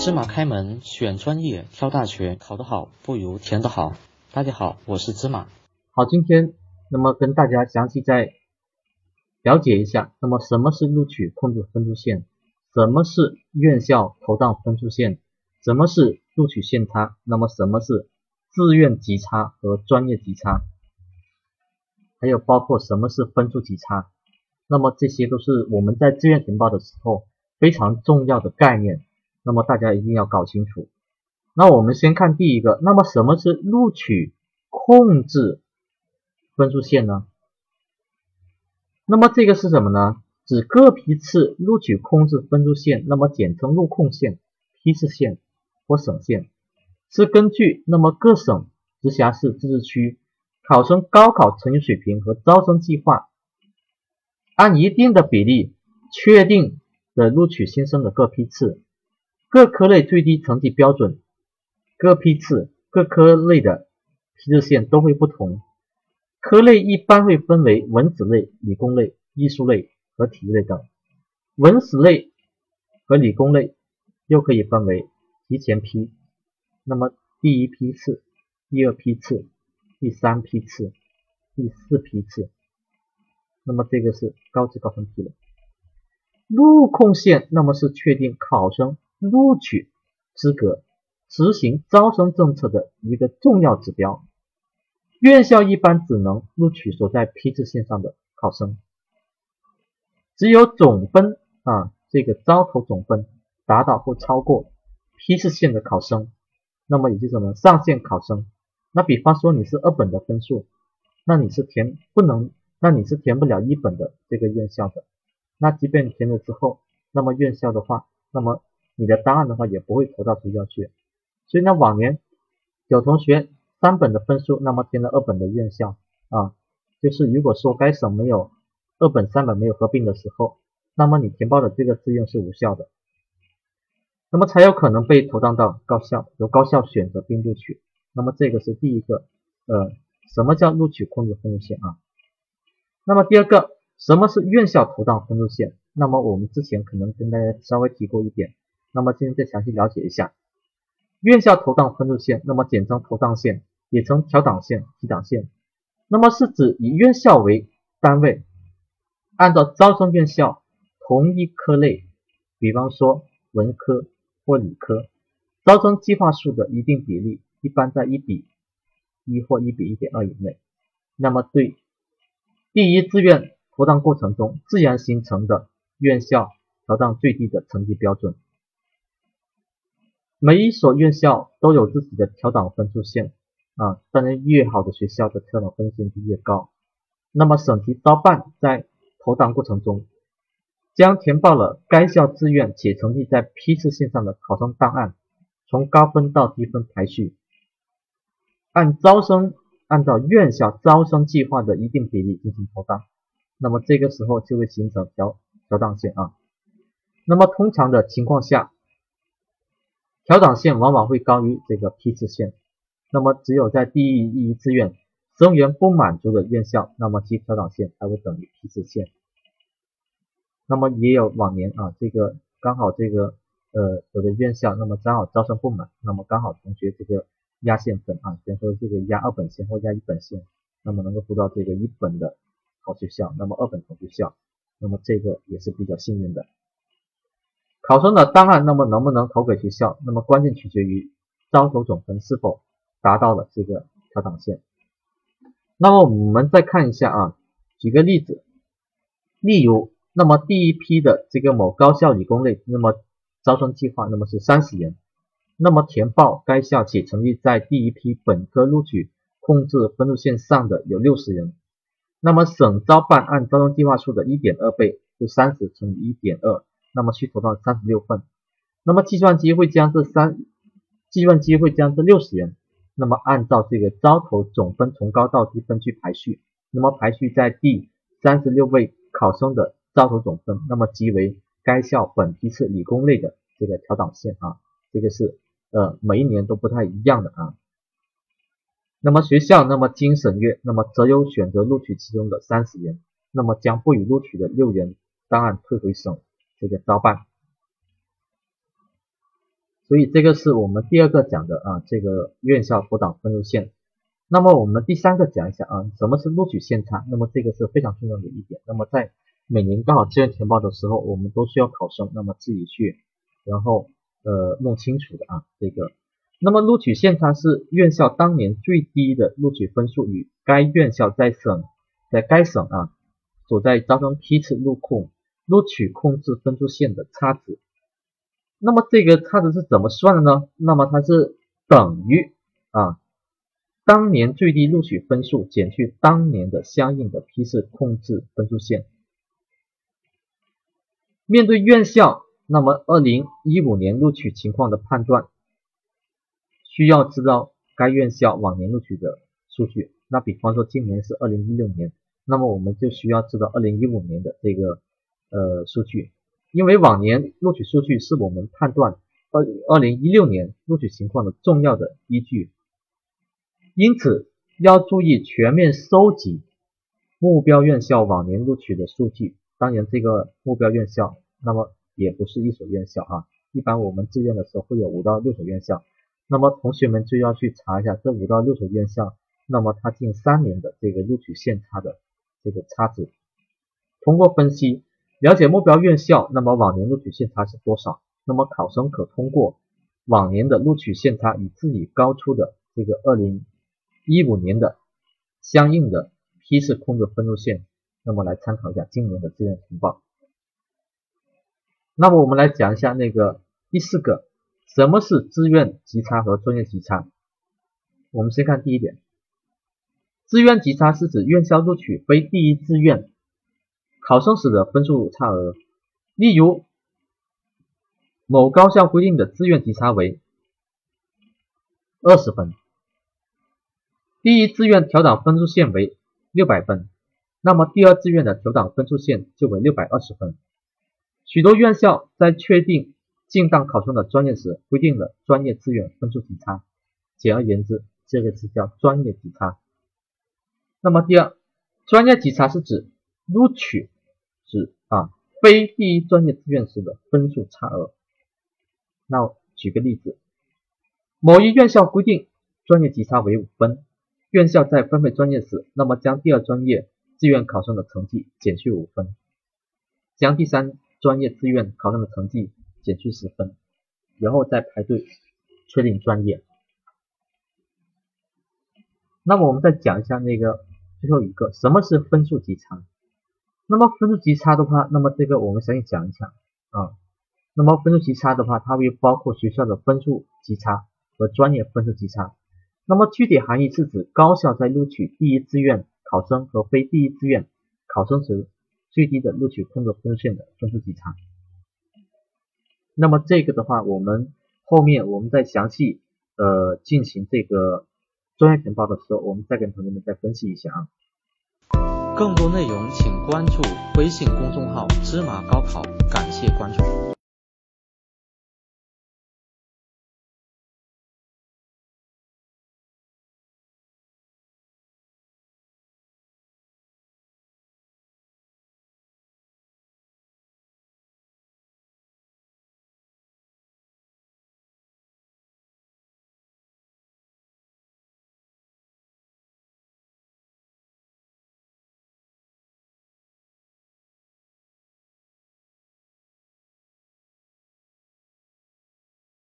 芝麻开门，选专业，挑大学，考得好不如填得好。大家好，我是芝麻。好，今天那么跟大家详细再了解一下，那么什么是录取控制分数线？什么是院校投档分数线？什么是录取线差？那么什么是志愿级差和专业级差？还有包括什么是分数级差？那么这些都是我们在志愿填报的时候非常重要的概念。那么大家一定要搞清楚。那我们先看第一个，那么什么是录取控制分数线呢？那么这个是什么呢？指各批次录取控制分数线，那么简称录控线、批次线或省线，是根据那么各省、直辖市、自治区考生高考成绩水平和招生计划，按一定的比例确定的录取新生的各批次。各科类最低成绩标准、各批次、各科类的批次线都会不同。科类一般会分为文史类、理工类、艺术类和体育类等。文史类和理工类又可以分为提前批，那么第一批次、第二批次、第三批次、第四批次，那么这个是高职高分批的。录控线，那么是确定考生。录取资格执行招生政策的一个重要指标，院校一般只能录取所在批次线上的考生，只有总分啊这个招投总分达到或超过批次线的考生，那么也就是什么上线考生。那比方说你是二本的分数，那你是填不能，那你是填不了一本的这个院校的。那即便填了之后，那么院校的话，那么。你的档案的话也不会投到学校去，所以呢，往年有同学三本的分数，那么填了二本的院校啊，就是如果说该省没有二本三本没有合并的时候，那么你填报的这个志愿是无效的，那么才有可能被投档到高校，由高校选择并录取。那么这个是第一个，呃，什么叫录取控制分数线啊？那么第二个，什么是院校投档分数线？那么我们之前可能跟大家稍微提过一点。那么今天再详细了解一下院校投档分数线，那么简称投档线，也称调档线、提档线。那么是指以院校为单位，按照招生院校同一科类，比方说文科或理科，招生计划数的一定比例，一般在一比一或一比一点二以内。那么对第一志愿投档过程中自然形成的院校调档最低的成绩标准。每一所院校都有自己的调档分数线啊，当然越好的学校的调档分数线就越高。那么省级招办在投档过程中，将填报了该校志愿且成绩在批次线上的考生档案，从高分到低分排序，按招生按照院校招生计划的一定比例进行投档。那么这个时候就会形成调调档线啊。那么通常的情况下。调档线往往会高于这个批次线，那么只有在第一志愿生源不满足的院校，那么其调档线才会等于批次线。那么也有往年啊，这个刚好这个呃有的院校，那么刚好招生不满，那么刚好同学这个压线分啊，比如说这个压二本线或压一本线，那么能够读到这个一本的好学校，那么二本好学校，那么这个也是比较幸运的。考生的档案那么能不能投给学校？那么关键取决于招投总分是否达到了这个调档线。那么我们再看一下啊，举个例子，例如，那么第一批的这个某高校理工类，那么招生计划那么是三十人，那么填报该校且成绩在第一批本科录取控制分数线上的有六十人，那么省招办按招生计划数的一点二倍，就三十乘以一点二。那么去投到三十六份，那么计算机会将这三，计算机会将这六十人，那么按照这个招投总分从高到低分去排序，那么排序在第三十六位考生的招投总分，那么即为该校本批次理工类的这个调档线啊，这个是呃每一年都不太一样的啊。那么学校那么经审阅，那么择优选择录取其中的三十人，那么将不予录取的六人档案退回省。这个招办，所以这个是我们第二个讲的啊，这个院校辅导分数线。那么我们第三个讲一下啊，什么是录取线差？那么这个是非常重要的一点。那么在每年高考志愿填报的时候，我们都需要考生那么自己去，然后呃弄清楚的啊这个。那么录取线差是院校当年最低的录取分数与该院校在省在该省啊所在招生批次录控录取控制分数线的差值。那么这个差值是怎么算的呢？那么它是等于啊。当年最低录取分数减去当年的相应的批次控制分数线。面对院校，那么二零一五年录取情况的判断，需要知道该院校往年录取的数据。那比方说今年是二零一六年，那么我们就需要知道二零一五年的这个呃数据，因为往年录取数据是我们判断二二零一六年录取情况的重要的依据。因此，要注意全面收集目标院校往年录取的数据。当然，这个目标院校，那么也不是一所院校啊。一般我们志愿的时候会有五到六所院校，那么同学们就要去查一下这五到六所院校，那么它近三年的这个录取线差的这个差值。通过分析了解目标院校，那么往年录取线差是多少？那么考生可通过往年的录取线差与自己高出的这个二零。一五年的相应的批次控制分数线，那么来参考一下今年的志愿填报。那么我们来讲一下那个第四个，什么是志愿级差和专业级差？我们先看第一点，志愿级差是指院校录取非第一志愿考生时的分数差额。例如，某高校规定的志愿级差为二十分。第一志愿调档分数线为六百分，那么第二志愿的调档分数线就为六百二十分。许多院校在确定进档考生的专业时，规定了专业志愿分数级差。简而言之，这个是叫专业级差。那么第二，专业级差是指录取啊非第一专业志愿时的分数差额。那举个例子，某一院校规定专业级差为五分。院校在分配专业时，那么将第二专业志愿考生的成绩减去五分，将第三专业志愿考生的成绩减去十分，然后再排队确定专业。那么我们再讲一下那个最后一个，什么是分数级差？那么分数级差的话，那么这个我们详细讲一下啊。那么分数级差的话，它会包括学校的分数级差和专业分数级差。那么具体含义是指高校在录取第一志愿考生和非第一志愿考生时最低的录取控制分数线的分数级差。那么这个的话，我们后面我们再详细呃进行这个专业填报的时候，我们再跟同学们再分析一下啊。更多内容请关注微信公众号“芝麻高考”，感谢关注。